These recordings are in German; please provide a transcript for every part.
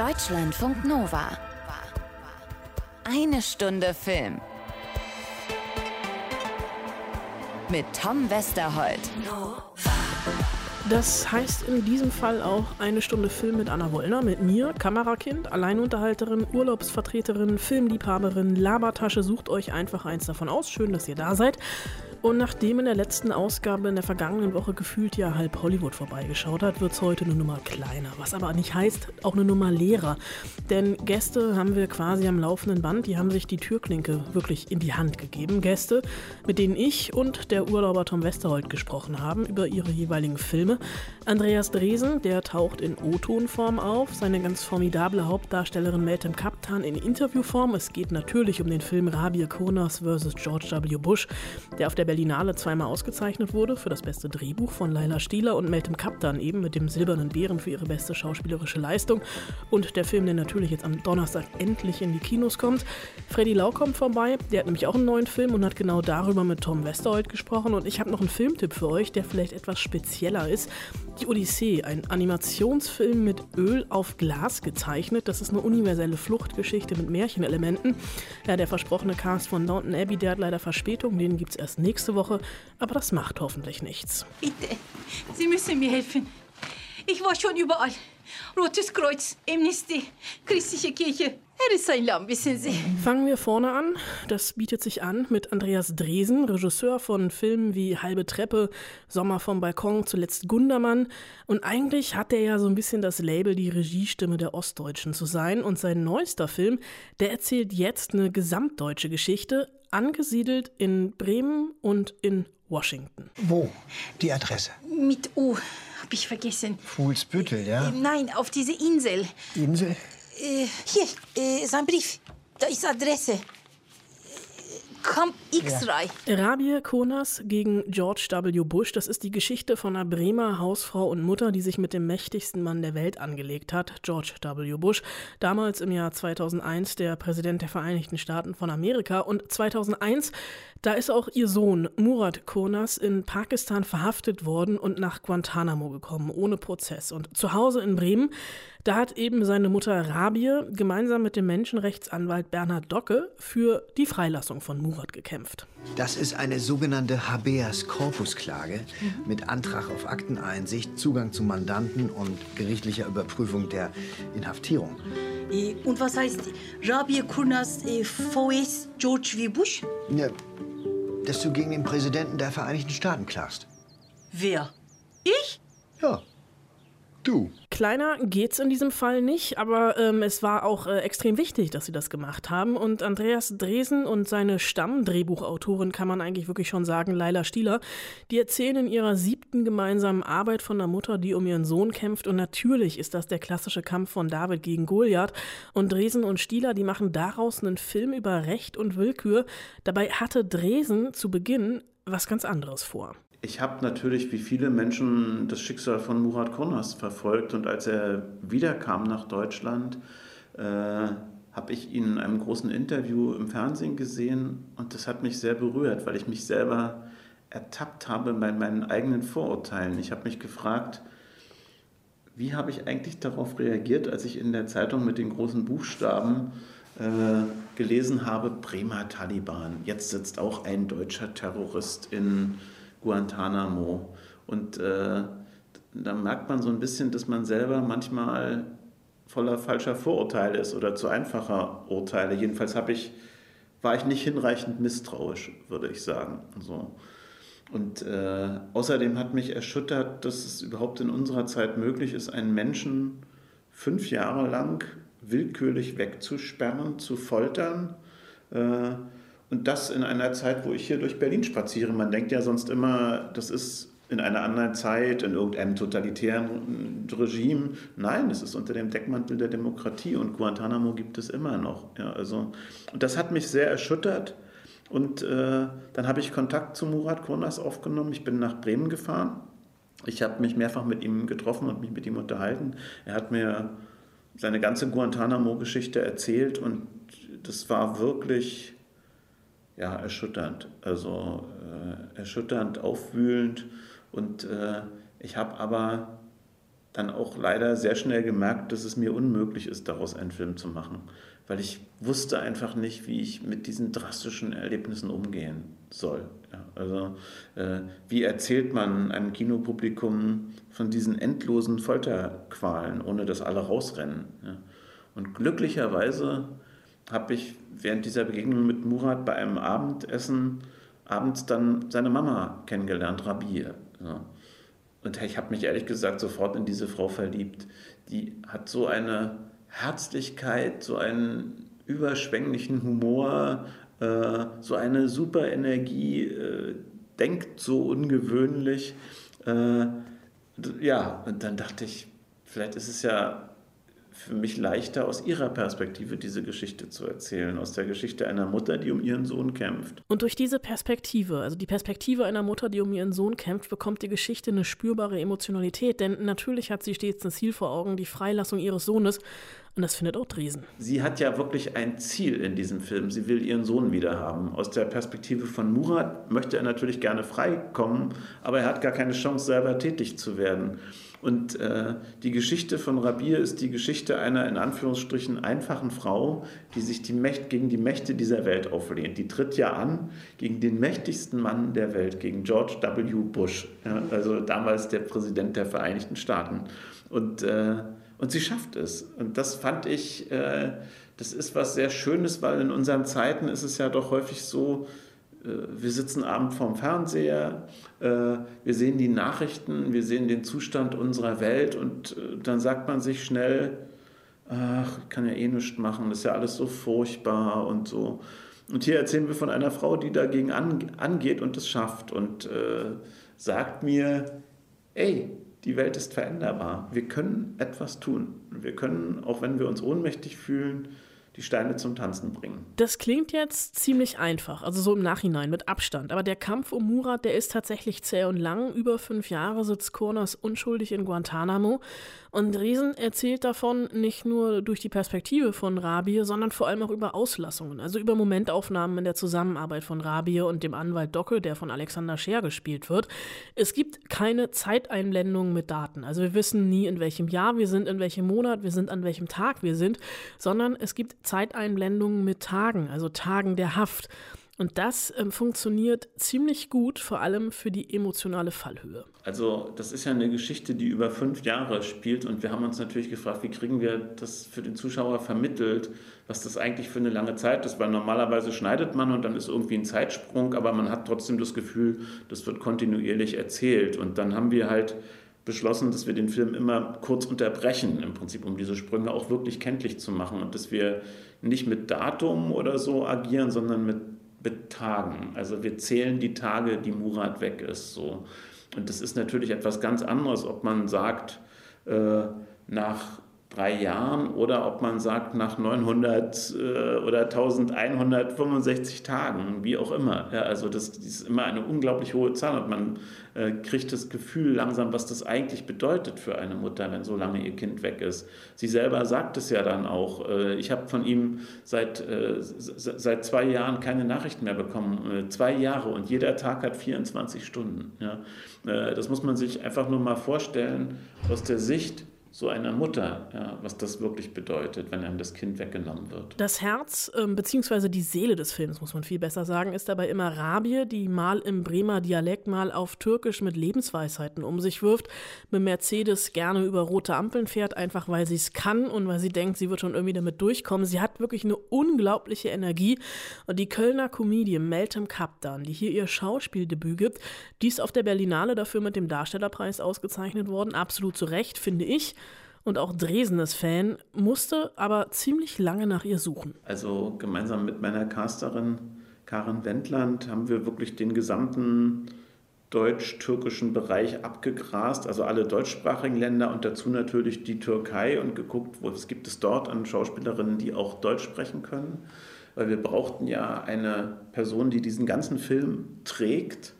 Deutschlandfunk Nova. Eine Stunde Film. Mit Tom Westerholt. Das heißt in diesem Fall auch eine Stunde Film mit Anna Wollner, mit mir, Kamerakind, Alleinunterhalterin, Urlaubsvertreterin, Filmliebhaberin, Labertasche. Sucht euch einfach eins davon aus. Schön, dass ihr da seid. Und nachdem in der letzten Ausgabe in der vergangenen Woche gefühlt ja halb Hollywood vorbeigeschaut hat, wird es heute eine Nummer kleiner. Was aber nicht heißt, auch eine Nummer leerer. Denn Gäste haben wir quasi am laufenden Band, die haben sich die Türklinke wirklich in die Hand gegeben. Gäste, mit denen ich und der Urlauber Tom Westerholt gesprochen haben über ihre jeweiligen Filme. Andreas Dresen, der taucht in O-Tonform auf, seine ganz formidable Hauptdarstellerin Meltem Kaptan in Interviewform. Es geht natürlich um den Film Rabir Konas vs. George W. Bush, der auf der Berlinale zweimal ausgezeichnet wurde für das beste Drehbuch von Laila Stieler und Meltem Kaptan eben mit dem Silbernen Bären für ihre beste schauspielerische Leistung. Und der Film, der natürlich jetzt am Donnerstag endlich in die Kinos kommt. Freddy Lau kommt vorbei, der hat nämlich auch einen neuen Film und hat genau darüber mit Tom Westerholt gesprochen. Und ich habe noch einen Filmtipp für euch, der vielleicht etwas spezieller ist. Die Odyssee, ein Animationsfilm mit Öl auf Glas gezeichnet. Das ist eine universelle Fluchtgeschichte mit Märchenelementen. Ja, der versprochene Cast von Downton Abbey, der hat leider Verspätung. Den gibt es erst nächste Woche. Aber das macht hoffentlich nichts. Bitte, Sie müssen mir helfen. Ich war schon überall. Rotes Kreuz, Amnesty, Christliche Kirche. Er ist ein Lamm, wissen Sie. Fangen wir vorne an. Das bietet sich an mit Andreas Dresen, Regisseur von Filmen wie Halbe Treppe, Sommer vom Balkon, zuletzt Gundermann. Und eigentlich hat er ja so ein bisschen das Label, die Regiestimme der Ostdeutschen zu sein. Und sein neuester Film, der erzählt jetzt eine gesamtdeutsche Geschichte, angesiedelt in Bremen und in Washington. Wo? Die Adresse? Mit U, hab ich vergessen. Fuhlsbüttel, ja? Nein, auf diese Insel. Insel? Äh, hier, äh, sein Brief. Da ist Adresse. Camp X-Ray. Rabia Konas gegen George W. Bush, das ist die Geschichte von einer Bremer Hausfrau und Mutter, die sich mit dem mächtigsten Mann der Welt angelegt hat, George W. Bush. Damals im Jahr 2001 der Präsident der Vereinigten Staaten von Amerika. Und 2001, da ist auch ihr Sohn Murat Konas in Pakistan verhaftet worden und nach Guantanamo gekommen, ohne Prozess. Und zu Hause in Bremen, da hat eben seine Mutter Rabie gemeinsam mit dem Menschenrechtsanwalt Bernhard Docke für die Freilassung von Murat gekämpft. Das ist eine sogenannte Habeas Corpus Klage mit Antrag auf Akteneinsicht, Zugang zu Mandanten und gerichtlicher Überprüfung der Inhaftierung. Äh, Und was heißt Rabia Kurnas äh, VS George W. Bush? Ja, dass du gegen den Präsidenten der Vereinigten Staaten klagst. Wer? Ich? Ja, du. Kleiner geht's in diesem Fall nicht, aber ähm, es war auch äh, extrem wichtig, dass sie das gemacht haben. Und Andreas Dresen und seine Stammdrehbuchautorin, kann man eigentlich wirklich schon sagen, Laila Stieler, die erzählen in ihrer siebten gemeinsamen Arbeit von einer Mutter, die um ihren Sohn kämpft. Und natürlich ist das der klassische Kampf von David gegen Goliath. Und Dresen und Stieler, die machen daraus einen Film über Recht und Willkür. Dabei hatte Dresen zu Beginn was ganz anderes vor. Ich habe natürlich wie viele Menschen das Schicksal von Murat Kurnas verfolgt und als er wiederkam nach Deutschland, äh, habe ich ihn in einem großen Interview im Fernsehen gesehen und das hat mich sehr berührt, weil ich mich selber ertappt habe bei meinen eigenen Vorurteilen. Ich habe mich gefragt, wie habe ich eigentlich darauf reagiert, als ich in der Zeitung mit den großen Buchstaben äh, gelesen habe, Bremer Taliban, jetzt sitzt auch ein deutscher Terrorist in Guantanamo. Und äh, da merkt man so ein bisschen, dass man selber manchmal voller falscher Vorurteile ist oder zu einfacher Urteile. Jedenfalls habe ich, war ich nicht hinreichend misstrauisch, würde ich sagen. So. Und äh, außerdem hat mich erschüttert, dass es überhaupt in unserer Zeit möglich ist, einen Menschen fünf Jahre lang willkürlich wegzusperren, zu foltern. Äh, und das in einer Zeit, wo ich hier durch Berlin spaziere. Man denkt ja sonst immer, das ist in einer anderen Zeit, in irgendeinem totalitären Regime. Nein, es ist unter dem Deckmantel der Demokratie und Guantanamo gibt es immer noch. Ja, also, und das hat mich sehr erschüttert. Und äh, dann habe ich Kontakt zu Murat Kurnas aufgenommen. Ich bin nach Bremen gefahren. Ich habe mich mehrfach mit ihm getroffen und mich mit ihm unterhalten. Er hat mir seine ganze Guantanamo-Geschichte erzählt und das war wirklich ja, erschütternd. Also äh, erschütternd, aufwühlend. Und äh, ich habe aber dann auch leider sehr schnell gemerkt, dass es mir unmöglich ist, daraus einen Film zu machen, weil ich wusste einfach nicht, wie ich mit diesen drastischen Erlebnissen umgehen soll. Ja, also äh, wie erzählt man einem Kinopublikum von diesen endlosen Folterqualen, ohne dass alle rausrennen? Ja? Und glücklicherweise habe ich während dieser Begegnung mit Murat bei einem Abendessen abends dann seine Mama kennengelernt, Rabir. Ja. Und ich habe mich ehrlich gesagt sofort in diese Frau verliebt. Die hat so eine Herzlichkeit, so einen überschwänglichen Humor, äh, so eine super Energie, äh, denkt so ungewöhnlich. Äh, ja, und dann dachte ich, vielleicht ist es ja für mich leichter, aus ihrer Perspektive diese Geschichte zu erzählen, aus der Geschichte einer Mutter, die um ihren Sohn kämpft. Und durch diese Perspektive, also die Perspektive einer Mutter, die um ihren Sohn kämpft, bekommt die Geschichte eine spürbare Emotionalität, denn natürlich hat sie stets ein Ziel vor Augen, die Freilassung ihres Sohnes. Und das findet auch Dresen. Sie hat ja wirklich ein Ziel in diesem Film. Sie will ihren Sohn wieder haben. Aus der Perspektive von Murat möchte er natürlich gerne freikommen, aber er hat gar keine Chance, selber tätig zu werden. Und äh, die Geschichte von Rabir ist die Geschichte einer in Anführungsstrichen einfachen Frau, die sich die Mächt, gegen die Mächte dieser Welt auflehnt. Die tritt ja an gegen den mächtigsten Mann der Welt, gegen George W. Bush, ja, also damals der Präsident der Vereinigten Staaten. Und, äh, und sie schafft es. Und das fand ich, äh, das ist was sehr Schönes, weil in unseren Zeiten ist es ja doch häufig so, wir sitzen abend vorm Fernseher, äh, wir sehen die Nachrichten, wir sehen den Zustand unserer Welt und äh, dann sagt man sich schnell, ach, ich kann ja eh nichts machen, das ist ja alles so furchtbar und so. Und hier erzählen wir von einer Frau, die dagegen angeht und es schafft und äh, sagt mir, ey, die Welt ist veränderbar. Wir können etwas tun. Wir können, auch wenn wir uns ohnmächtig fühlen, die Steine zum Tanzen bringen. Das klingt jetzt ziemlich einfach, also so im Nachhinein mit Abstand. Aber der Kampf um Murat, der ist tatsächlich zäh und lang. Über fünf Jahre sitzt Kurnas unschuldig in Guantanamo. Und Riesen erzählt davon nicht nur durch die Perspektive von Rabir, sondern vor allem auch über Auslassungen, also über Momentaufnahmen in der Zusammenarbeit von Rabir und dem Anwalt Docke, der von Alexander Scher gespielt wird. Es gibt keine Zeiteinblendungen mit Daten. Also wir wissen nie, in welchem Jahr wir sind, in welchem Monat wir sind, an welchem Tag wir sind, sondern es gibt Zeiteinblendungen mit Tagen, also Tagen der Haft. Und das ähm, funktioniert ziemlich gut, vor allem für die emotionale Fallhöhe. Also das ist ja eine Geschichte, die über fünf Jahre spielt und wir haben uns natürlich gefragt, wie kriegen wir das für den Zuschauer vermittelt, was das eigentlich für eine lange Zeit ist, weil normalerweise schneidet man und dann ist irgendwie ein Zeitsprung, aber man hat trotzdem das Gefühl, das wird kontinuierlich erzählt und dann haben wir halt beschlossen, dass wir den Film immer kurz unterbrechen, im Prinzip, um diese Sprünge auch wirklich kenntlich zu machen und dass wir nicht mit Datum oder so agieren, sondern mit mit Tagen. Also wir zählen die Tage, die Murat weg ist. So. Und das ist natürlich etwas ganz anderes, ob man sagt, äh, nach drei Jahren oder ob man sagt nach 900 äh, oder 1165 Tagen, wie auch immer. Ja, also das, das, ist immer eine unglaublich hohe Zahl und man äh, kriegt das Gefühl langsam, was das eigentlich bedeutet für eine Mutter, wenn so lange ihr Kind weg ist. Sie selber sagt es ja dann auch. Äh, ich habe von ihm seit, äh, seit zwei Jahren keine Nachrichten mehr bekommen. Äh, zwei Jahre und jeder Tag hat 24 Stunden. Ja. Äh, das muss man sich einfach nur mal vorstellen aus der Sicht so einer Mutter, ja, was das wirklich bedeutet, wenn einem das Kind weggenommen wird. Das Herz, äh, beziehungsweise die Seele des Films, muss man viel besser sagen, ist dabei immer Rabie, die mal im Bremer Dialekt, mal auf Türkisch mit Lebensweisheiten um sich wirft, mit Mercedes gerne über rote Ampeln fährt, einfach weil sie es kann und weil sie denkt, sie wird schon irgendwie damit durchkommen. Sie hat wirklich eine unglaubliche Energie. Und die Kölner Comedian Meltem Kaptan, die hier ihr Schauspieldebüt gibt, die ist auf der Berlinale dafür mit dem Darstellerpreis ausgezeichnet worden. Absolut zu Recht, finde ich und auch Dresen ist Fan, musste aber ziemlich lange nach ihr suchen. Also gemeinsam mit meiner Casterin Karen Wendland haben wir wirklich den gesamten deutsch-türkischen Bereich abgegrast, also alle deutschsprachigen Länder und dazu natürlich die Türkei und geguckt, was gibt es dort an Schauspielerinnen, die auch Deutsch sprechen können. Weil wir brauchten ja eine Person, die diesen ganzen Film trägt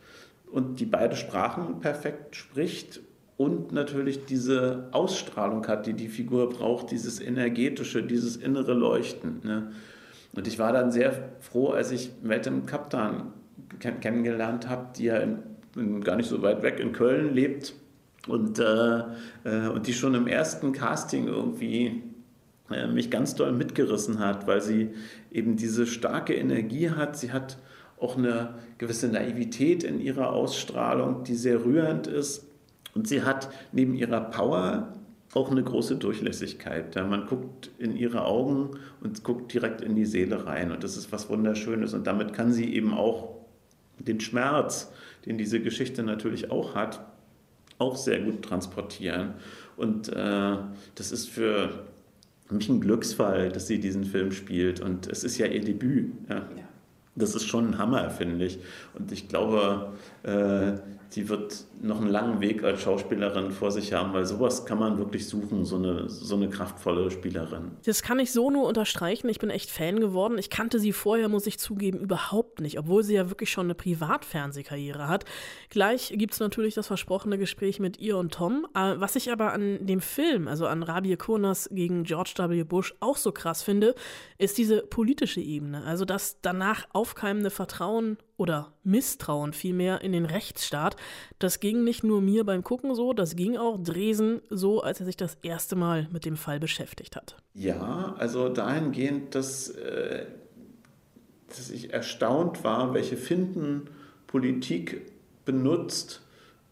und die beide Sprachen perfekt spricht und natürlich diese Ausstrahlung hat, die die Figur braucht, dieses energetische, dieses innere Leuchten. Ne? Und ich war dann sehr froh, als ich Meltem Kaptan kenn kennengelernt habe, die ja in, in, gar nicht so weit weg in Köln lebt Und, äh, äh, und die schon im ersten Casting irgendwie äh, mich ganz doll mitgerissen hat, weil sie eben diese starke Energie hat. Sie hat auch eine gewisse Naivität in ihrer Ausstrahlung, die sehr rührend ist. Und sie hat neben ihrer Power auch eine große Durchlässigkeit. Ja, man guckt in ihre Augen und guckt direkt in die Seele rein. Und das ist was Wunderschönes. Und damit kann sie eben auch den Schmerz, den diese Geschichte natürlich auch hat, auch sehr gut transportieren. Und äh, das ist für mich ein Glücksfall, dass sie diesen Film spielt. Und es ist ja ihr Debüt. Ja. ja. Das ist schon ein Hammer, finde ich. Und ich glaube, äh, sie wird noch einen langen Weg als Schauspielerin vor sich haben, weil sowas kann man wirklich suchen, so eine, so eine kraftvolle Spielerin. Das kann ich so nur unterstreichen. Ich bin echt Fan geworden. Ich kannte sie vorher, muss ich zugeben, überhaupt nicht, obwohl sie ja wirklich schon eine Privatfernsehkarriere hat. Gleich gibt es natürlich das versprochene Gespräch mit ihr und Tom. Äh, was ich aber an dem Film, also an Rabie Kurnas gegen George W. Bush, auch so krass finde, ist diese politische Ebene. Also das danach aufkeimende Vertrauen oder Misstrauen vielmehr in den Rechtsstaat. Das ging nicht nur mir beim Gucken so, das ging auch Dresen so, als er sich das erste Mal mit dem Fall beschäftigt hat. Ja, also dahingehend, dass, äh, dass ich erstaunt war, welche Finden Politik benutzt,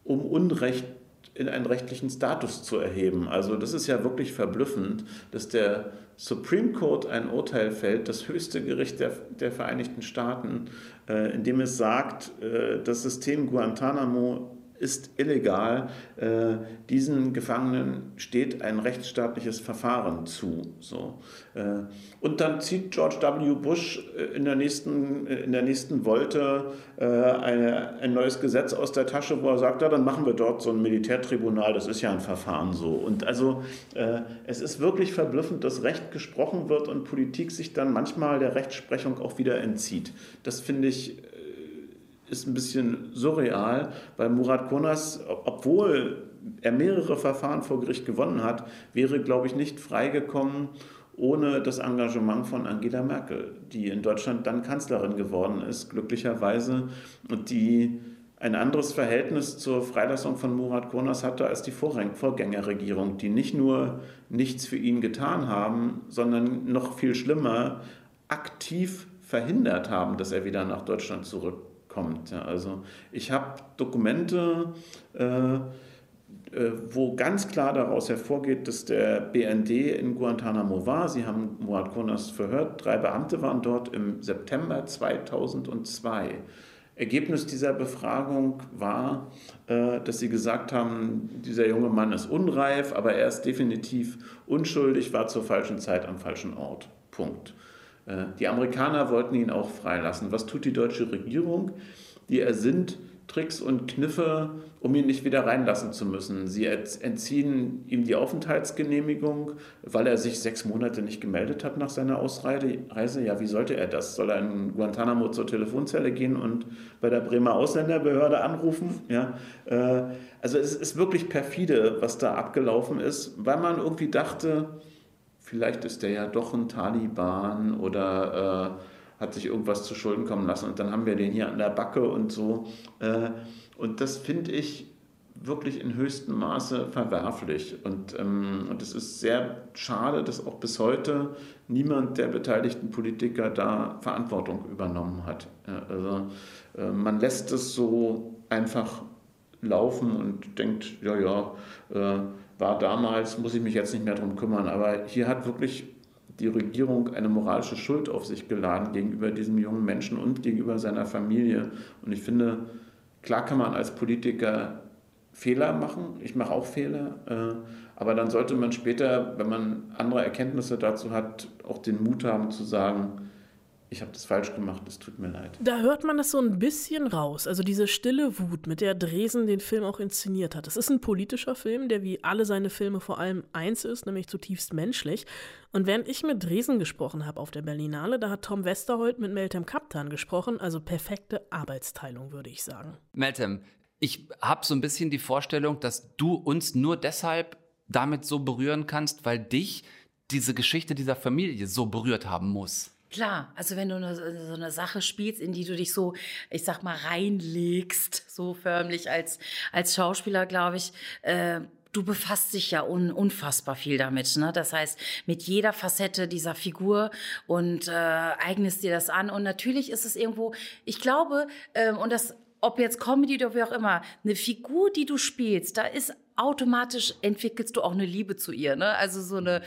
um Unrecht in einen rechtlichen Status zu erheben. Also das ist ja wirklich verblüffend, dass der Supreme Court ein Urteil fällt, das höchste Gericht der, der Vereinigten Staaten, äh, in dem es sagt, äh, das System Guantanamo ist illegal. Äh, diesen Gefangenen steht ein rechtsstaatliches Verfahren zu. So. Äh, und dann zieht George W. Bush äh, in der nächsten, in der nächsten Wolte ein neues Gesetz aus der Tasche, wo er sagt, ja, dann machen wir dort so ein Militärtribunal, das ist ja ein Verfahren so. Und also es ist wirklich verblüffend, dass Recht gesprochen wird und Politik sich dann manchmal der Rechtsprechung auch wieder entzieht. Das finde ich ist ein bisschen surreal, weil Murat Konas, obwohl er mehrere Verfahren vor Gericht gewonnen hat, wäre, glaube ich, nicht freigekommen ohne das Engagement von Angela Merkel, die in Deutschland dann Kanzlerin geworden ist, glücklicherweise, und die ein anderes Verhältnis zur Freilassung von Murat Konas hatte als die Vorgängerregierung, die nicht nur nichts für ihn getan haben, sondern noch viel schlimmer aktiv verhindert haben, dass er wieder nach Deutschland zurück kommt. Ja, also ich habe Dokumente, äh, äh, wo ganz klar daraus hervorgeht, dass der BND in Guantanamo war. Sie haben Murat Konas verhört. Drei Beamte waren dort im September 2002. Ergebnis dieser Befragung war, äh, dass sie gesagt haben, dieser junge Mann ist unreif, aber er ist definitiv unschuldig, war zur falschen Zeit am falschen Ort. Punkt. Äh, die Amerikaner wollten ihn auch freilassen. Was tut die deutsche Regierung? Die ersinnt Tricks und Kniffe, um ihn nicht wieder reinlassen zu müssen. Sie entziehen ihm die Aufenthaltsgenehmigung, weil er sich sechs Monate nicht gemeldet hat nach seiner Ausreise. Ja, wie sollte er das? Soll er in Guantanamo zur Telefonzelle gehen und bei der Bremer Ausländerbehörde anrufen? Ja, äh, also es ist wirklich perfide, was da abgelaufen ist, weil man irgendwie dachte, vielleicht ist der ja doch ein Taliban oder äh, hat sich irgendwas zu Schulden kommen lassen und dann haben wir den hier an der Backe und so. Äh, und das finde ich wirklich in höchstem Maße verwerflich. Und, ähm, und es ist sehr schade, dass auch bis heute niemand der beteiligten Politiker da Verantwortung übernommen hat. Ja, also äh, man lässt es so einfach laufen und denkt, ja, ja, äh, war damals, muss ich mich jetzt nicht mehr darum kümmern. Aber hier hat wirklich die Regierung eine moralische Schuld auf sich geladen gegenüber diesem jungen Menschen und gegenüber seiner Familie. Und ich finde, klar kann man als Politiker Fehler machen. Ich mache auch Fehler. Äh, aber dann sollte man später, wenn man andere Erkenntnisse dazu hat, auch den Mut haben zu sagen, ich habe das falsch gemacht, es tut mir leid. Da hört man das so ein bisschen raus. Also diese stille Wut, mit der Dresen den Film auch inszeniert hat. Es ist ein politischer Film, der wie alle seine Filme vor allem eins ist, nämlich zutiefst menschlich. Und während ich mit Dresen gesprochen habe auf der Berlinale, da hat Tom Westerholt mit Meltem Kaptan gesprochen. Also perfekte Arbeitsteilung, würde ich sagen. Meltem, ich habe so ein bisschen die Vorstellung, dass du uns nur deshalb damit so berühren kannst, weil dich diese Geschichte dieser Familie so berührt haben muss. Klar, also wenn du eine, so eine Sache spielst, in die du dich so, ich sag mal, reinlegst, so förmlich als, als Schauspieler, glaube ich, äh, du befasst dich ja un, unfassbar viel damit. Ne? Das heißt, mit jeder Facette dieser Figur und äh, eignest dir das an. Und natürlich ist es irgendwo, ich glaube, ähm, und das ob jetzt Comedy oder wie auch immer, eine Figur, die du spielst, da ist automatisch entwickelst du auch eine Liebe zu ihr. Ne? Also so eine,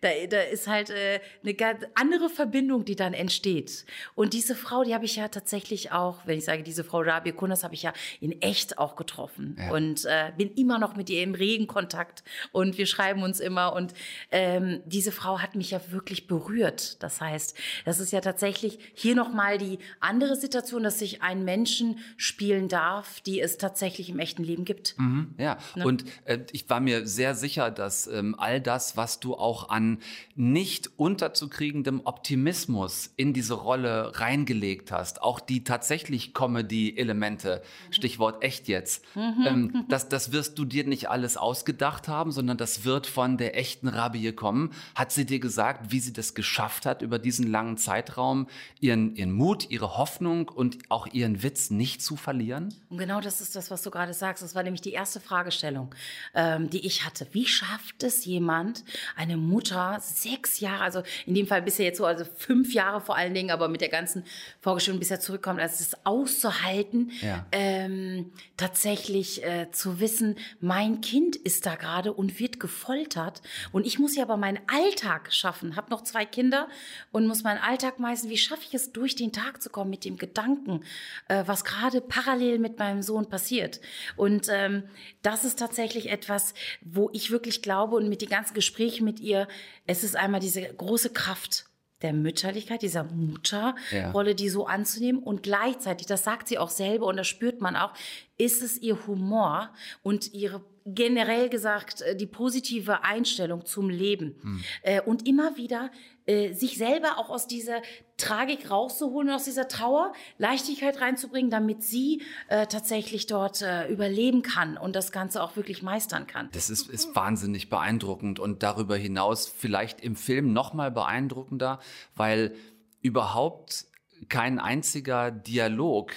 da, da ist halt äh, eine ganz andere Verbindung, die dann entsteht. Und diese Frau, die habe ich ja tatsächlich auch, wenn ich sage, diese Frau Rabia Kunas habe ich ja in echt auch getroffen ja. und äh, bin immer noch mit ihr im regen Kontakt und wir schreiben uns immer. Und ähm, diese Frau hat mich ja wirklich berührt. Das heißt, das ist ja tatsächlich hier nochmal die andere Situation, dass sich ein Menschen spielen darf, die es tatsächlich im echten Leben gibt. Mhm, ja, ne? und ich war mir sehr sicher, dass ähm, all das, was du auch an nicht unterzukriegendem Optimismus in diese Rolle reingelegt hast, auch die tatsächlich Comedy-Elemente, Stichwort echt jetzt, mhm. ähm, das, das wirst du dir nicht alles ausgedacht haben, sondern das wird von der echten Rabie kommen. Hat sie dir gesagt, wie sie das geschafft hat, über diesen langen Zeitraum ihren, ihren Mut, ihre Hoffnung und auch ihren Witz nicht zu verlieren? Und genau das ist das, was du gerade sagst. Das war nämlich die erste Fragestellung ähm, die ich hatte. Wie schafft es jemand, eine Mutter sechs Jahre, also in dem Fall bisher jetzt so, also fünf Jahre vor allen Dingen, aber mit der ganzen Vorgeschichte bis er zurückkommt, also es auszuhalten, ja. ähm, tatsächlich äh, zu wissen, mein Kind ist da gerade und wird gefoltert und ich muss ja aber meinen Alltag schaffen, habe noch zwei Kinder und muss meinen Alltag meistern. Wie schaffe ich es, durch den Tag zu kommen mit dem Gedanken, äh, was gerade parallel mit meinem Sohn passiert? Und ähm, das ist tatsächlich tatsächlich etwas, wo ich wirklich glaube und mit den ganzen Gesprächen mit ihr, es ist einmal diese große Kraft der Mütterlichkeit, dieser Mutterrolle, ja. die so anzunehmen und gleichzeitig, das sagt sie auch selber und das spürt man auch, ist es ihr Humor und ihre generell gesagt äh, die positive Einstellung zum Leben hm. Äh, und immer wieder äh, sich selber auch aus dieser Tragik rauszuholen, aus dieser Trauer Leichtigkeit reinzubringen, damit sie äh, tatsächlich dort äh, überleben kann und das Ganze auch wirklich meistern kann. Das ist, ist wahnsinnig beeindruckend und darüber hinaus vielleicht im Film noch mal beeindruckender, weil überhaupt kein einziger Dialog,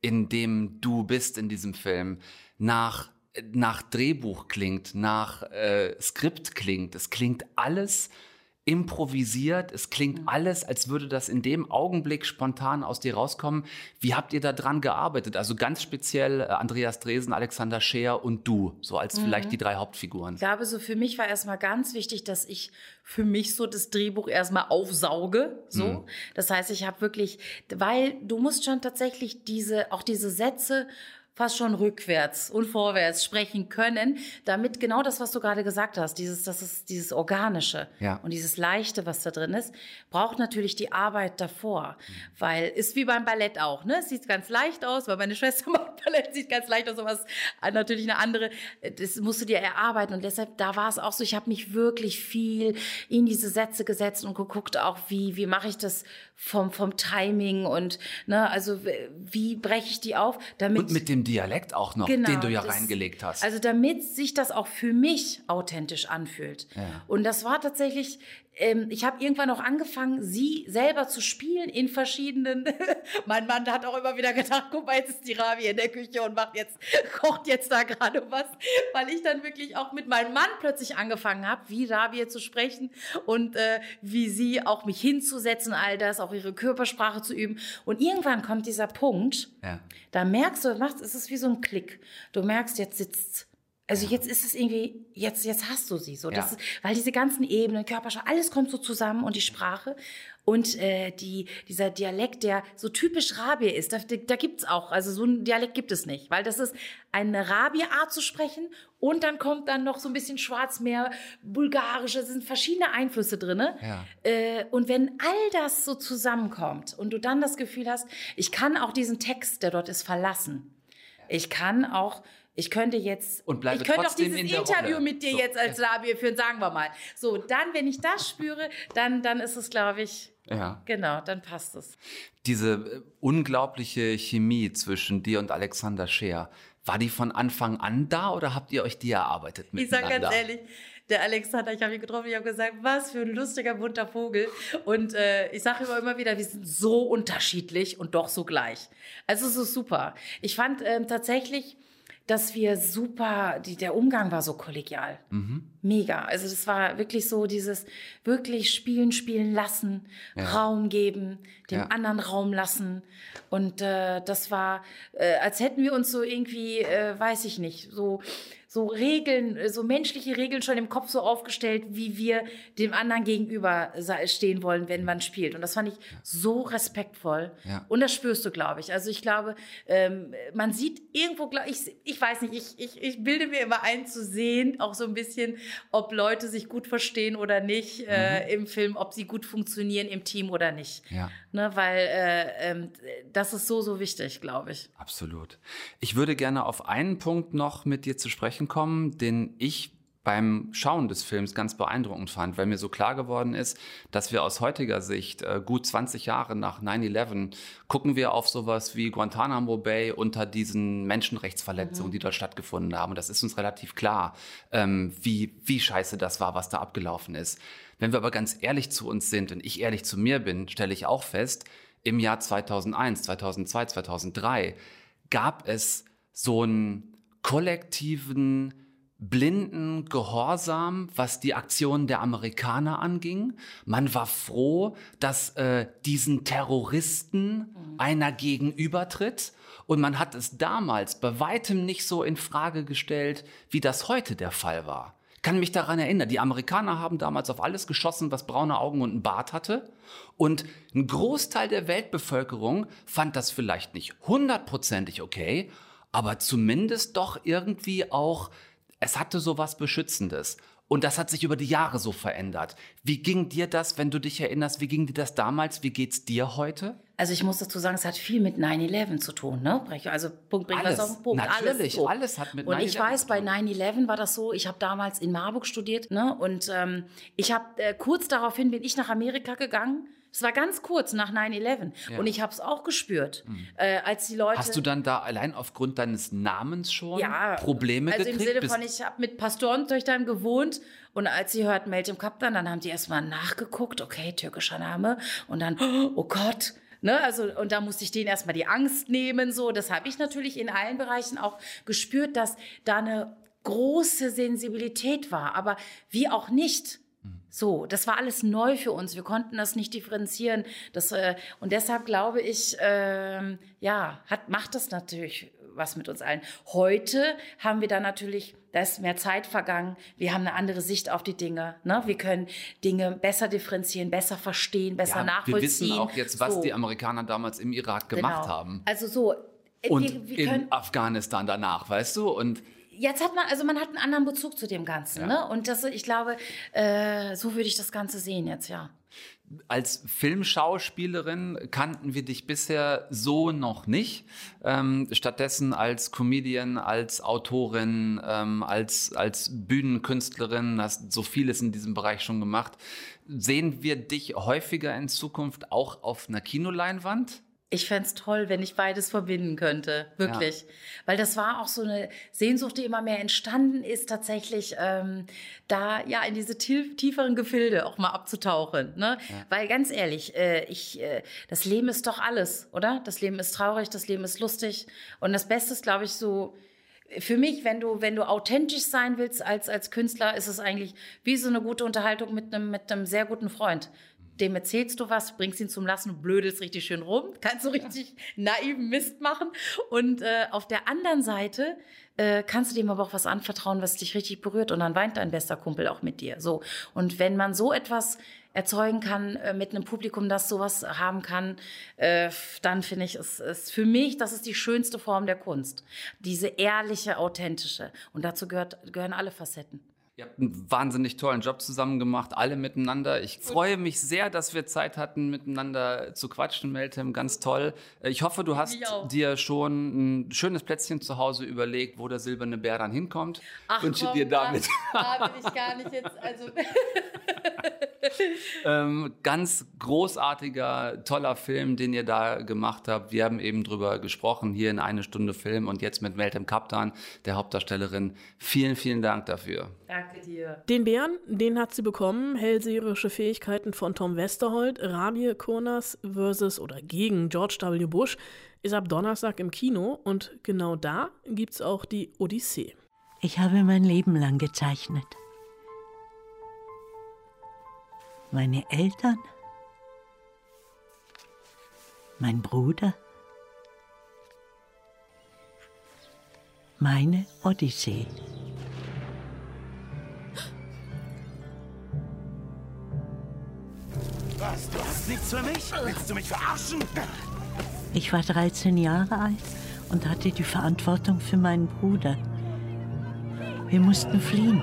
in dem du bist in diesem Film, nach nach Drehbuch klingt, nach äh, Skript klingt. Es klingt alles improvisiert. Es klingt mhm. alles, als würde das in dem Augenblick spontan aus dir rauskommen. Wie habt ihr da dran gearbeitet? Also ganz speziell äh, Andreas Dresen, Alexander Scheer und du, so als mhm. vielleicht die drei Hauptfiguren. Ich glaube, so für mich war erstmal ganz wichtig, dass ich für mich so das Drehbuch erstmal aufsauge, so. Mhm. Das heißt, ich habe wirklich, weil du musst schon tatsächlich diese, auch diese Sätze fast schon rückwärts und vorwärts sprechen können, damit genau das, was du gerade gesagt hast, dieses, das ist dieses Organische ja. und dieses Leichte, was da drin ist, braucht natürlich die Arbeit davor, mhm. weil ist wie beim Ballett auch, ne? Es sieht ganz leicht aus, weil meine Schwester macht Ballett, sieht ganz leicht aus, aber es ist natürlich eine andere, das musst du dir erarbeiten und deshalb, da war es auch so, ich habe mich wirklich viel in diese Sätze gesetzt und geguckt auch, wie, wie mache ich das vom, vom Timing und, ne, also wie breche ich die auf, damit. Und mit dem Dialekt auch noch, genau, den du ja das, reingelegt hast. Also damit sich das auch für mich authentisch anfühlt. Ja. Und das war tatsächlich, ähm, ich habe irgendwann auch angefangen, sie selber zu spielen in verschiedenen. mein Mann hat auch immer wieder gedacht, guck mal, jetzt ist die Ravi in der Küche und macht jetzt, kocht jetzt da gerade was, weil ich dann wirklich auch mit meinem Mann plötzlich angefangen habe, wie Ravi zu sprechen und äh, wie sie auch mich hinzusetzen, all das, auch ihre Körpersprache zu üben. Und irgendwann kommt dieser Punkt, ja. da merkst du, es ist wie so ein Klick. Du merkst, jetzt sitzt also jetzt ist es irgendwie, jetzt, jetzt hast du sie so. Das ja. ist, weil diese ganzen Ebenen, Körpersprache, alles kommt so zusammen und die Sprache und äh, die, dieser Dialekt, der so typisch Rabier ist, da, da gibt's auch, also so ein Dialekt gibt es nicht, weil das ist eine Rabierart zu sprechen und dann kommt dann noch so ein bisschen Schwarzmeer, Bulgarisch, es sind verschiedene Einflüsse drinne. Ja. Äh, und wenn all das so zusammenkommt und du dann das Gefühl hast, ich kann auch diesen Text, der dort ist, verlassen. Ich kann auch ich könnte jetzt, und ich könnte auch dieses in Interview Rolle. mit dir so, jetzt als. Labie führen, sagen wir mal. So, dann, wenn ich das spüre, dann, dann ist es, glaube ich, ja. genau, dann passt es. Diese äh, unglaubliche Chemie zwischen dir und Alexander Scheer, war die von Anfang an da oder habt ihr euch die erarbeitet Ich sage ganz ehrlich, der Alexander, ich habe ihn getroffen, ich habe gesagt, was für ein lustiger, bunter Vogel. Und äh, ich sage immer, immer wieder, wir sind so unterschiedlich und doch so gleich. Also es ist super. Ich fand ähm, tatsächlich, dass wir super, die, der Umgang war so kollegial. Mega. Also das war wirklich so dieses wirklich spielen, spielen lassen, Raum geben, dem Ja. anderen Raum lassen. Und äh, das war, äh, als hätten wir uns so irgendwie, äh, weiß ich nicht, so so Regeln, äh, so menschliche Regeln schon im Kopf so aufgestellt, wie wir dem anderen gegenüber stehen wollen, wenn man spielt. Und das fand ich so respektvoll. Ja. Und das spürst du, glaube ich. Also ich glaube, ähm, man sieht irgendwo, ich, ich weiß nicht, ich, ich, ich bilde mir immer ein zu sehen, auch so ein bisschen, ob Leute sich gut verstehen oder nicht äh, im Film, ob sie gut funktionieren im Team oder nicht. Ja. Ne, weil äh, ähm, das ist so, so wichtig, glaube ich. Absolut. Ich würde gerne auf einen Punkt noch mit dir zu sprechen kommen, den ich beim Schauen des Films ganz beeindruckend fand, weil mir so klar geworden ist, dass wir aus heutiger Sicht, äh, gut 20 Jahre nach 9-11, gucken wir auf sowas wie Guantanamo Bay unter diesen Menschenrechtsverletzungen, die dort stattgefunden haben. Und das ist uns relativ klar, ähm, wie, wie scheiße das war, was da abgelaufen ist. Wenn wir aber ganz ehrlich zu uns sind und ich ehrlich zu mir bin, stelle ich auch fest, im Jahr 2001, 2002, 2003 gab es so einen kollektiven, blinden Gehorsam, was die Aktionen der Amerikaner anging. Man war froh, dass äh, diesen Terroristen einer gegenübertritt. Und man hat es damals bei weitem nicht so in Frage gestellt, wie das heute der Fall war. Ich kann mich daran erinnern, die Amerikaner haben damals auf alles geschossen, was braune Augen und einen Bart hatte. Und ein Großteil der Weltbevölkerung fand das vielleicht nicht hundertprozentig okay, aber zumindest doch irgendwie auch, es hatte so was Beschützendes. Und das hat sich über die Jahre so verändert. Wie ging dir das, wenn du dich erinnerst, wie ging dir das damals, wie geht's dir heute? Also ich muss dazu sagen, es hat viel mit 9-11 zu tun, ne? Also Punkt, bring Alles. auf den Punkt. Natürlich, so. alles hat mit Und ich 9/11 weiß, bei tun. 9-11 war das so, ich habe damals in Marburg studiert, ne? Und ähm, ich habe äh, kurz daraufhin bin ich nach Amerika gegangen. Es war ganz kurz nach 9-11. Und ich habe es auch gespürt, äh, als die Leute... Mhm. Hast du dann da allein aufgrund deines Namens schon ja, Probleme also gekriegt? im Sinne von, ich habe mit Pastorentöchtern gewohnt und als sie hörten Meltem Kaptan, dann haben die erstmal nachgeguckt, okay, türkischer Name und dann, oh Gott, Ne, also, und da musste ich denen erstmal die Angst nehmen, so. Das habe ich natürlich in allen Bereichen auch gespürt, dass da eine große Sensibilität war, aber wie auch nicht. So, das war alles neu für uns. Wir konnten das nicht differenzieren. Das, äh, und deshalb glaube ich, ähm, ja, hat, macht das natürlich was mit uns allen. Heute haben wir da natürlich, da ist mehr Zeit vergangen. Wir haben eine andere Sicht auf die Dinge. Ne? Wir können Dinge besser differenzieren, besser verstehen, besser ja, nachvollziehen. wir wissen auch jetzt, was So, die Amerikaner damals im Irak gemacht genau. haben. Also so. äh, Und wir, wir in Afghanistan danach, weißt du? Und Jetzt hat man, also man hat einen anderen Bezug zu dem Ganzen, Ja. ne? Und das, ich glaube, äh, so würde ich das Ganze sehen jetzt, ja. als Filmschauspielerin kannten wir dich bisher so noch nicht. Ähm, stattdessen als Comedian, als Autorin, ähm, als, als Bühnenkünstlerin, hast so vieles in diesem Bereich schon gemacht. Sehen wir dich häufiger in Zukunft auch auf einer Kinoleinwand? Ich fänd's toll, wenn ich beides verbinden könnte, wirklich. Weil das war auch so eine Sehnsucht, die immer mehr entstanden ist, tatsächlich ähm, da ja in diese tief, tieferen Gefilde auch mal abzutauchen. Ne? Weil ganz ehrlich, äh, ich, äh, das Leben ist doch alles, oder? Das Leben ist traurig, das Leben ist lustig. Und das Beste ist, glaube ich, so für mich, wenn du, wenn du authentisch sein willst als, als Künstler, ist es eigentlich wie so eine gute Unterhaltung mit einem, mit einem sehr guten Freund. Dem erzählst du was, bringst ihn zum Lassen, du blödelst richtig schön rum, kannst so richtig naiven Mist machen. Und äh, auf der anderen Seite äh, kannst du dem aber auch was anvertrauen, was dich richtig berührt. Und dann weint dein bester Kumpel auch mit dir. So. Und wenn man so etwas erzeugen kann äh, mit einem Publikum, das sowas haben kann, äh, dann finde ich, es ist für mich, das ist die schönste Form der Kunst. Diese ehrliche, authentische. Und dazu gehört, gehören alle Facetten. Ihr habt einen wahnsinnig tollen Job zusammen gemacht, alle miteinander. Ich freue mich sehr, dass wir Zeit hatten, miteinander zu quatschen, Meltem. Ganz toll. Ich hoffe, du hast dir schon ein schönes Plätzchen zu Hause überlegt, wo der silberne Bär dann hinkommt. Ach, Wünsche komm, dir damit. Da, da will ich gar nicht jetzt, also ähm, ganz großartiger, toller Film, den ihr da gemacht habt. Wir haben eben drüber gesprochen, hier in eine Stunde Film und jetzt mit Meltem Kaptan, der Hauptdarstellerin. Vielen, vielen Dank dafür. Danke dir. Den Bären, den hat sie bekommen. Hellseherische Fähigkeiten von Tom Westerholt. Rabie Kurnas versus oder gegen George W. Bush ist ab Donnerstag im Kino und genau da gibt's auch die Odyssee. Ich habe mein Leben lang gezeichnet. Meine Eltern, mein Bruder, meine Odyssee. Was? Du hast nichts für mich? Willst du mich verarschen? Ich war 13 Jahre alt und hatte die Verantwortung für meinen Bruder. Wir mussten fliehen.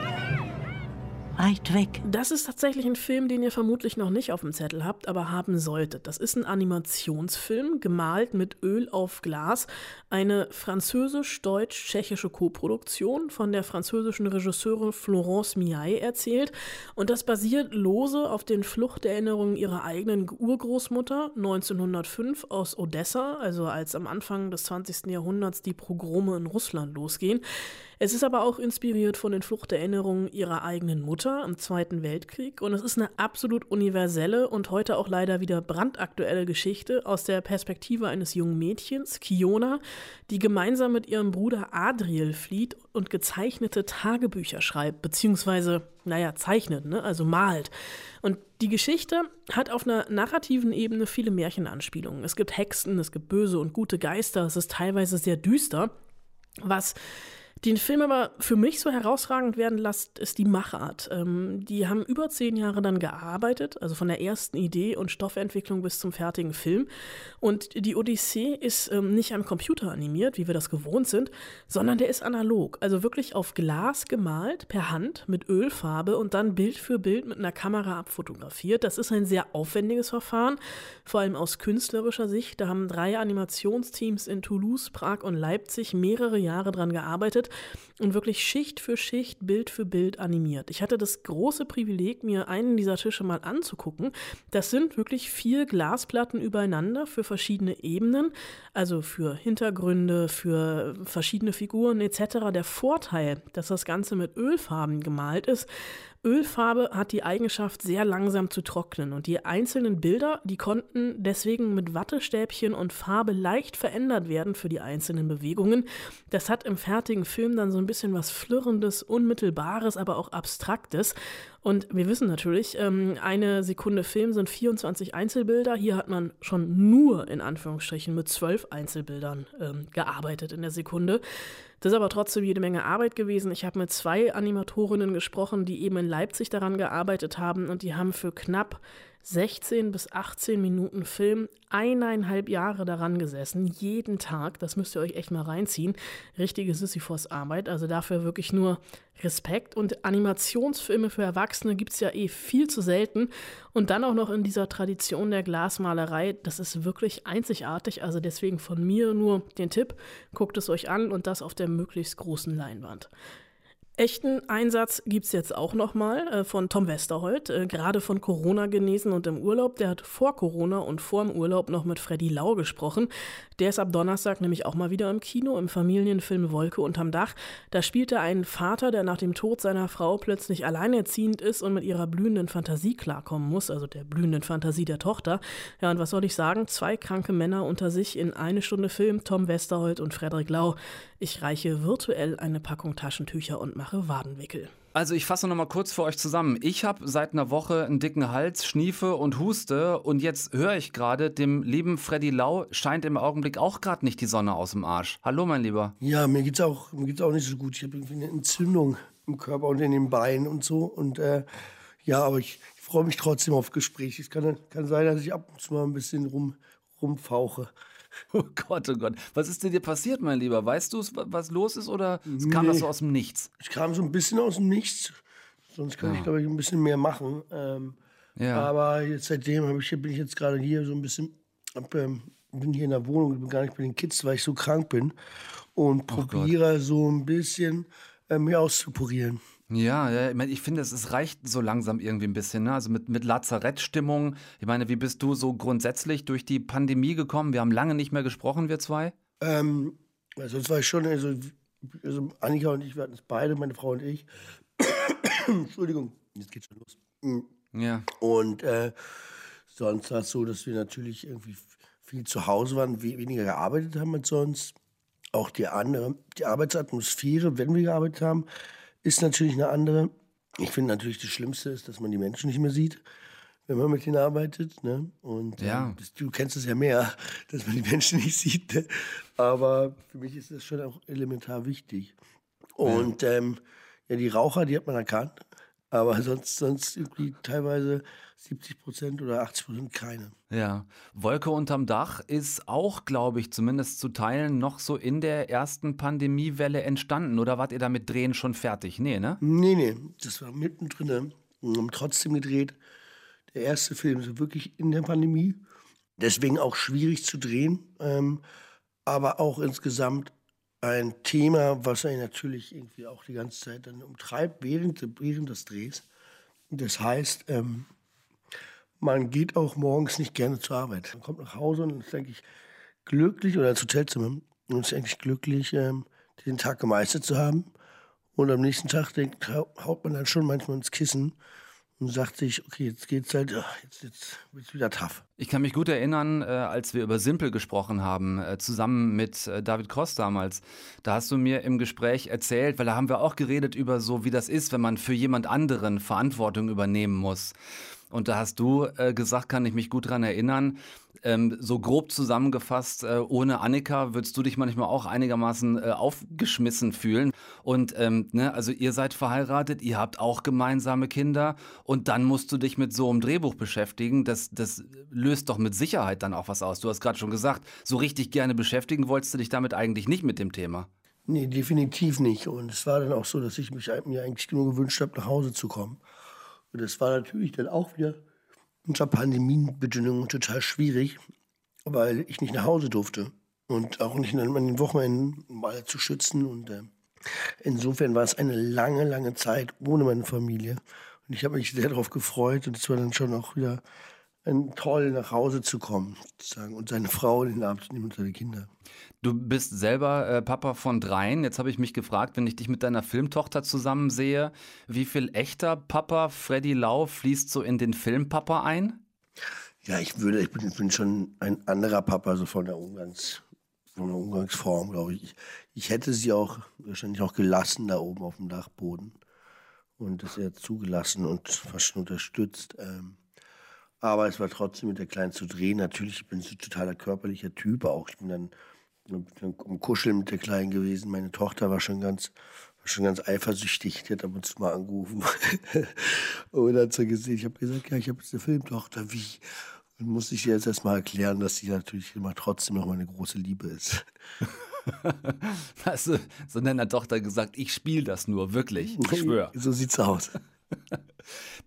Weit weg. Das ist tatsächlich ein Film, den ihr vermutlich noch nicht auf dem Zettel habt, aber haben solltet. Das ist ein Animationsfilm, gemalt mit Öl auf Glas. Eine französisch-deutsch-tschechische Koproduktion von der französischen Regisseurin Florence Miaille erzählt. Und das basiert lose auf den Fluchterinnerungen ihrer eigenen Urgroßmutter 1905 aus Odessa, also als am Anfang des 20. Jahrhunderts die Pogrome in Russland losgehen. Es ist aber auch inspiriert von den Fluchterinnerungen ihrer eigenen Mutter im Zweiten Weltkrieg und es ist eine absolut universelle und heute auch leider wieder brandaktuelle Geschichte aus der Perspektive eines jungen Mädchens, Kiona, die gemeinsam mit ihrem Bruder Adriel flieht und gezeichnete Tagebücher schreibt, beziehungsweise, naja, zeichnet, ne? also malt. Und die Geschichte hat auf einer narrativen Ebene viele Märchenanspielungen. Es gibt Hexen, es gibt böse und gute Geister, es ist teilweise sehr düster, was den Film aber für mich so herausragend werden lässt, ist die Machart. Ähm, die haben über zehn Jahre dann gearbeitet, also von der ersten Idee und Stoffentwicklung bis zum fertigen Film. Und die Odyssee ist ähm, nicht am Computer animiert, wie wir das gewohnt sind, sondern der ist analog, also wirklich auf Glas gemalt, per Hand mit Ölfarbe und dann Bild für Bild mit einer Kamera abfotografiert. Das ist ein sehr aufwendiges Verfahren, vor allem aus künstlerischer Sicht. Da haben drei Animationsteams in Toulouse, Prag und Leipzig mehrere Jahre dran gearbeitet und wirklich Schicht für Schicht, Bild für Bild animiert. Ich hatte das große Privileg, mir einen dieser Tische mal anzugucken. Das sind wirklich vier Glasplatten übereinander für verschiedene Ebenen, also für Hintergründe, für verschiedene Figuren etc. Der Vorteil, dass das Ganze mit Ölfarben gemalt ist, Ölfarbe hat die Eigenschaft, sehr langsam zu trocknen und die einzelnen Bilder, die konnten deswegen mit Wattestäbchen und Farbe leicht verändert werden für die einzelnen Bewegungen. Das hat im fertigen Film dann so ein bisschen was Flirrendes, Unmittelbares, aber auch Abstraktes. Und wir wissen natürlich, ähm, eine Sekunde Film sind 24 Einzelbilder. Hier hat man schon nur in Anführungsstrichen mit zwölf Einzelbildern ähm, gearbeitet in der Sekunde. Das ist aber trotzdem jede Menge Arbeit gewesen. Ich habe mit zwei Animatorinnen gesprochen, die eben in Leipzig daran gearbeitet haben und die haben für knapp 16 bis 18 Minuten Film eineinhalb Jahre daran gesessen, jeden Tag. Das müsst ihr euch echt mal reinziehen. Richtige Sisyphos-Arbeit, also dafür wirklich nur Respekt. Und Animationsfilme für Erwachsene gibt es ja eh viel zu selten. Und dann auch noch in dieser Tradition der Glasmalerei, das ist wirklich einzigartig. Also deswegen von mir nur den Tipp, guckt es euch an und das auf der möglichst großen Leinwand. Echten Einsatz gibt es jetzt auch nochmal äh, von Tom Westerholt, äh, gerade von Corona genesen und im Urlaub. Der hat vor Corona und vor dem Urlaub noch mit Freddy Lau gesprochen. Der ist ab Donnerstag nämlich auch mal wieder im Kino, im Familienfilm Wolke unterm Dach. Da spielt er einen Vater, der nach dem Tod seiner Frau plötzlich alleinerziehend ist und mit ihrer blühenden Fantasie klarkommen muss, also der blühenden Fantasie der Tochter. Ja, und was soll ich sagen? Zwei kranke Männer unter sich in eine Stunde Film, Tom Westerholt und Frederik Lau. Ich reiche virtuell eine Packung Taschentücher und mache Wadenwickel. Also ich fasse noch mal kurz für euch zusammen. Ich habe seit einer Woche einen dicken Hals, schniefe und huste und jetzt höre ich gerade, dem lieben Freddy Lau scheint im Augenblick auch gerade nicht die Sonne aus dem Arsch. Hallo mein Lieber. Ja, mir geht's auch mir geht's auch nicht so gut. Ich habe irgendwie eine Entzündung im Körper und in den Beinen und so und äh, ja, aber ich, ich freue mich trotzdem auf Gespräche. Es kann, kann sein, dass ich ab und zu mal ein bisschen rum, rumfauche. Oh Gott, oh Gott. Was ist dir passiert, mein Lieber? Weißt du, was los ist oder kam Nee. das so aus dem Nichts? Ich kam so ein bisschen aus dem Nichts. Sonst kann ich, glaube ich, ein bisschen mehr machen. Ähm, Ja. Aber jetzt seitdem ich, bin ich jetzt gerade hier so ein bisschen, hab, ähm, bin hier in der Wohnung, bin gar nicht bei den Kids, weil ich so krank bin. Und probiere so ein bisschen äh, mir auszupurieren. Ja, ja ich, mein, ich finde, es, es reicht so langsam irgendwie ein bisschen. Ne? Also mit, mit Lazarettstimmung. Ich meine, wie bist du so grundsätzlich durch die Pandemie gekommen? Wir haben lange nicht mehr gesprochen, wir zwei. Ähm, also das war ich schon, also, also Annika und ich, wir hatten es beide, meine Frau und ich. Entschuldigung, jetzt geht's schon los. Mhm. Ja. Und äh, sonst war es so, dass wir natürlich irgendwie viel zu Hause waren, we weniger gearbeitet haben als sonst. Auch die andere, die Arbeitsatmosphäre, wenn wir gearbeitet haben, ist natürlich eine andere. Ich finde natürlich, das Schlimmste ist, dass man die Menschen nicht mehr sieht, wenn man mit ihnen arbeitet. Ne? Und Ja. ähm, das, du kennst es ja mehr, dass man die Menschen nicht sieht. Ne? Aber für mich ist das schon auch elementar wichtig. Und ähm, ja, die Raucher, die hat man erkannt. Aber sonst, sonst irgendwie teilweise 70 Prozent oder 80 Prozent keine. Ja, Wolke unterm Dach ist auch, glaube ich, zumindest zu Teilen noch so in der ersten Pandemiewelle entstanden. Oder wart ihr da mit Drehen schon fertig? Nee, ne? Nee, nee, das war mittendrin. Wir haben trotzdem gedreht. Der erste Film ist wirklich in der Pandemie. Deswegen auch schwierig zu drehen. Ähm, aber auch insgesamt ein Thema, was einen natürlich irgendwie auch die ganze Zeit dann umtreibt während, während des Drehs. Das heißt, ähm, man geht auch morgens nicht gerne zur Arbeit. Man kommt nach Hause und ist eigentlich glücklich, oder ins Hotelzimmer, und ist eigentlich glücklich, ähm, den Tag gemeistert zu haben. Und am nächsten Tag denkt, hau- haut man dann schon manchmal ins Kissen und sagt sich, okay, jetzt geht's halt, ach, jetzt, jetzt wird's wieder tough. Ich kann mich gut erinnern, äh, als wir über Simpel gesprochen haben, äh, zusammen mit äh, David Cross damals. Da hast du mir im Gespräch erzählt, weil da haben wir auch geredet über so, wie das ist, wenn man für jemand anderen Verantwortung übernehmen muss. Und da hast du gesagt, kann ich mich gut dran erinnern, ähm, so grob zusammengefasst, äh, ohne Annika würdest du dich manchmal auch einigermaßen äh, aufgeschmissen fühlen. Und ähm, ne, also ihr seid verheiratet, ihr habt auch gemeinsame Kinder und dann musst du dich mit so einem Drehbuch beschäftigen. Das, das löst doch mit Sicherheit dann auch was aus. Du hast gerade schon gesagt, so richtig gerne beschäftigen wolltest du dich damit eigentlich nicht mit dem Thema. Nee, definitiv nicht. Und es war dann auch so, dass ich mich, mir eigentlich nur gewünscht habe, nach Hause zu kommen. Und das war natürlich dann auch wieder unter Pandemiebedingungen total schwierig, weil ich nicht nach Hause durfte. Und auch nicht an den Wochenenden, um alle zu schützen. Und äh, insofern war es eine lange, lange Zeit ohne meine Familie. Und ich habe mich sehr darauf gefreut. Und es war dann schon auch wieder ein toll, nach Hause zu kommen, sozusagen. Und seine Frau in den Arm zu nehmen und seine Kinder. Du bist selber äh, Papa von dreien. Jetzt habe ich mich gefragt, wenn ich dich mit deiner Filmtochter zusammen sehe, wie viel echter Papa Freddy Lau fließt so in den Film Papa ein? Ja, ich würde, ich bin, ich bin schon ein anderer Papa, so von der Umgangs, von der Umgangsform, glaube ich. ich. Ich hätte sie auch wahrscheinlich auch gelassen da oben auf dem Dachboden und das eher zugelassen und fast schon unterstützt. Ähm, aber es war trotzdem mit der Kleinen zu drehen. Natürlich, ich bin so ein totaler körperlicher Typ auch. Ich bin dann, bin dann am Kuscheln mit der Kleinen gewesen. Meine Tochter war schon ganz, war schon ganz eifersüchtig. Die hat ab und zu mal angerufen. und dann hat sie gesehen, ich habe gesagt, ja, ich habe jetzt eine Filmtochter. Wie? Und musste ich ihr jetzt erstmal erklären, dass sie natürlich immer trotzdem noch meine große Liebe ist. Hast du so deiner Tochter gesagt, ich spiele das nur, wirklich, ich schwöre. So sieht's aus.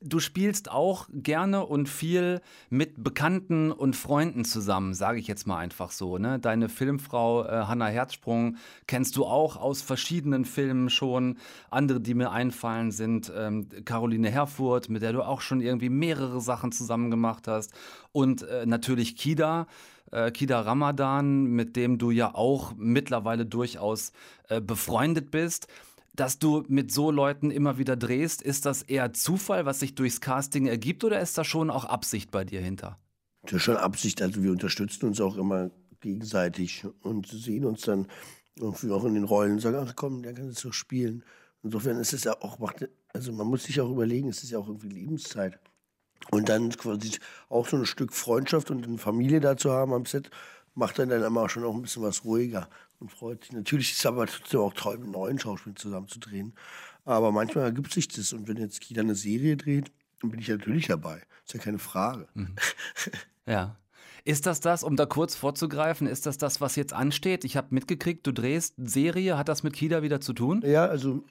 Du spielst auch gerne und viel mit Bekannten und Freunden zusammen, sage ich jetzt mal einfach so. Ne? Deine Filmfrau äh, Hanna Herzsprung kennst du auch aus verschiedenen Filmen schon. Andere, die mir einfallen, sind ähm, Caroline Herfurth, mit der du auch schon irgendwie mehrere Sachen zusammen gemacht hast. Und äh, natürlich Kida. äh, Kida Ramadan, mit dem du ja auch mittlerweile durchaus äh, befreundet bist. Dass du mit so Leuten immer wieder drehst, ist das eher Zufall, was sich durchs Casting ergibt, oder ist da schon auch Absicht bei dir hinter? Das ist schon Absicht. Also wir unterstützen uns auch immer gegenseitig und sehen uns dann irgendwie auch in den Rollen und sagen, ach komm, der kann jetzt so spielen. Insofern ist es ja auch, also man muss sich auch überlegen, es ist ja auch irgendwie Lebenszeit. Und dann quasi auch so ein Stück Freundschaft und eine Familie dazu haben am Set, macht dann dann immer schon auch ein bisschen was ruhiger und freut sich. Natürlich ist es aber trotzdem auch toll, mit neuen Schauspielern zusammenzudrehen. Aber manchmal ergibt sich das. Und wenn jetzt Kida eine Serie dreht, dann bin ich natürlich dabei. Ist ja keine Frage. Ja. Ist das das, um da kurz vorzugreifen, ist das das, was jetzt ansteht? Ich habe mitgekriegt, du drehst Serie. Hat das mit Kida wieder zu tun? Ja, also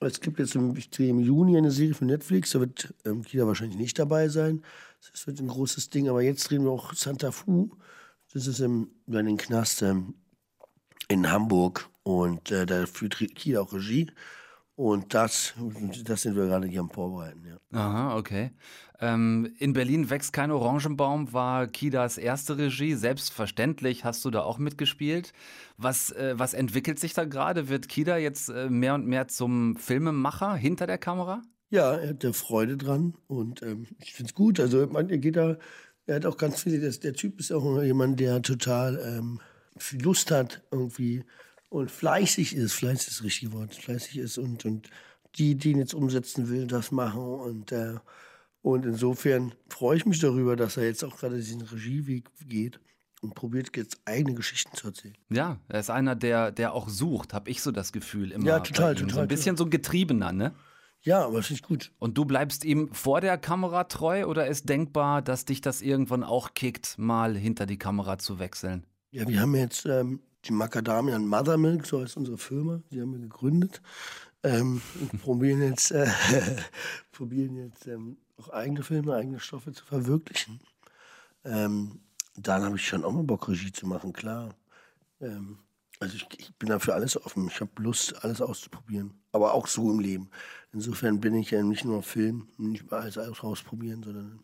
es gibt jetzt im, ich drehe im Juni eine Serie für Netflix, da wird ähm, Kida wahrscheinlich nicht dabei sein. Das wird ein großes Ding, aber jetzt drehen wir auch Santa Fu. Das ist im, in den Knast ähm, in Hamburg und äh, da führt Kida auch Regie. Und das, das sind wir gerade hier am Vorbereiten, ja. Aha, okay. Ähm, in Berlin wächst kein Orangenbaum, war Kidas erste Regie. Selbstverständlich hast du da auch mitgespielt. Was, äh, was entwickelt sich da gerade? Wird Kida jetzt äh, mehr und mehr zum Filmemacher hinter der Kamera? Ja, er hat da Freude dran und ähm, ich finde es gut. Also man, er geht da, er hat auch ganz viele, das, der Typ ist auch jemand, der total ähm, Lust hat irgendwie und fleißig ist, fleißig ist das richtige Wort, fleißig ist und, und die, die ihn jetzt umsetzen will, das machen und äh, und insofern freue ich mich darüber, dass er jetzt auch gerade diesen Regieweg geht und probiert jetzt eigene Geschichten zu erzählen. Ja, er ist einer, der, der auch sucht, habe ich so das Gefühl immer. Ja, total, total. So ein bisschen so ein Getriebener, ne? Ja, aber finde ich gut. Und du bleibst ihm vor der Kamera treu oder ist denkbar, dass dich das irgendwann auch kickt, mal hinter die Kamera zu wechseln? Ja, wir haben jetzt ähm, die Macadamian Mothermilk, so heißt unsere Firma, die haben wir gegründet. Ähm, und probieren jetzt, äh, probieren jetzt ähm, auch eigene Filme, eigene Stoffe zu verwirklichen. Ähm, dann habe ich schon auch mal Bock, Regie zu machen, klar. Ähm, also ich, ich, bin dafür alles offen. Ich habe Lust, alles auszuprobieren. Aber auch so im Leben. Insofern bin ich ja nicht nur Film, nicht mal alles ausprobieren, sondern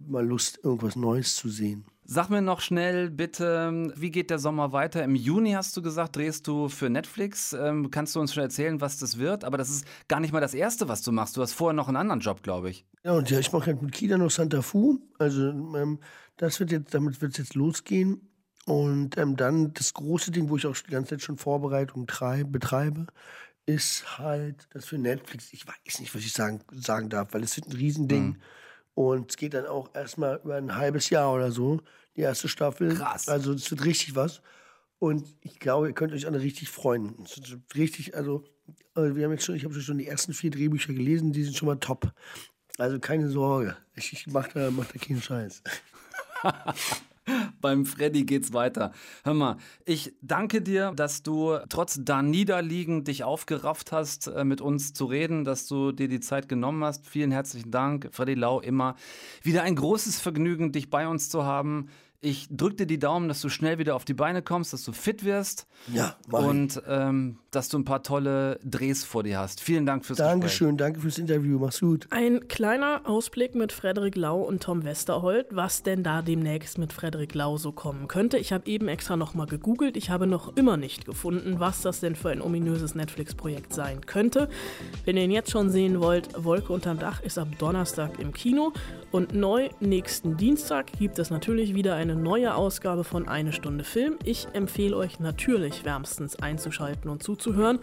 immer Lust, irgendwas Neues zu sehen. Sag mir noch schnell bitte, wie geht der Sommer weiter? Im Juni hast du gesagt, drehst du für Netflix. Ähm, kannst du uns schon erzählen, was das wird? Aber das ist gar nicht mal das Erste, was du machst. Du hast vorher noch einen anderen Job, glaube ich. Ja, und ja, ich mache halt mit Kida noch Santa Fu. Also ähm, das wird jetzt, damit wird es jetzt losgehen. Und ähm, dann das große Ding, wo ich auch die ganze Zeit schon Vorbereitung treib, betreibe, ist halt das für Netflix. Ich weiß nicht, was ich sagen, sagen darf, weil es wird ein Riesending. Mhm. Und es geht dann auch erstmal über ein halbes Jahr oder so, die erste Staffel. Krass. Also es wird richtig was. Und ich glaube, ihr könnt euch alle richtig freuen. Richtig, also äh, wir haben jetzt schon, ich habe schon die ersten vier Drehbücher gelesen, die sind schon mal top. Also keine Sorge, ich, ich mache da, mach da keinen Scheiß. Beim Freddy geht's weiter. Hör mal, ich danke dir, dass du trotz da niederliegen dich aufgerafft hast, äh, mit uns zu reden, dass du dir die Zeit genommen hast. Vielen herzlichen Dank, Freddy Lau, immer wieder ein großes Vergnügen, dich bei uns zu haben. Ich drücke dir die Daumen, dass du schnell wieder auf die Beine kommst, dass du fit wirst. Ja, mach Und ähm, dass du ein paar tolle Drehs vor dir hast. Vielen Dank fürs Dankeschön, Gespräch. danke fürs Interview. Mach's gut. Ein kleiner Ausblick mit Frederik Lau und Tom Westerholt, was denn da demnächst mit Frederik Lau so kommen könnte. Ich habe eben extra nochmal gegoogelt. Ich habe noch immer nicht gefunden, was das denn für ein ominöses Netflix-Projekt sein könnte. Wenn ihr ihn jetzt schon sehen wollt, Wolke unterm Dach ist ab Donnerstag im Kino. Und neu nächsten Dienstag gibt es natürlich wieder neue Ausgabe von Eine Stunde Film. Ich empfehle euch natürlich wärmstens einzuschalten und zuzuhören.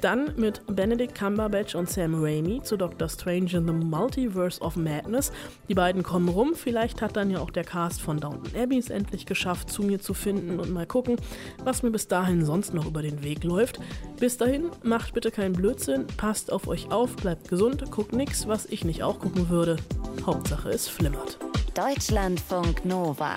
Dann mit Benedict Cumberbatch und Sam Raimi zu Doctor Strange in the Multiverse of Madness. Die beiden kommen rum. Vielleicht hat dann ja auch der Cast von Downton Abbey es endlich geschafft, zu mir zu finden und mal gucken, was mir bis dahin sonst noch über den Weg läuft. Bis dahin, macht bitte keinen Blödsinn, passt auf euch auf, bleibt gesund, guckt nichts, was ich nicht auch gucken würde. Hauptsache es flimmert. Deutschlandfunk Nova.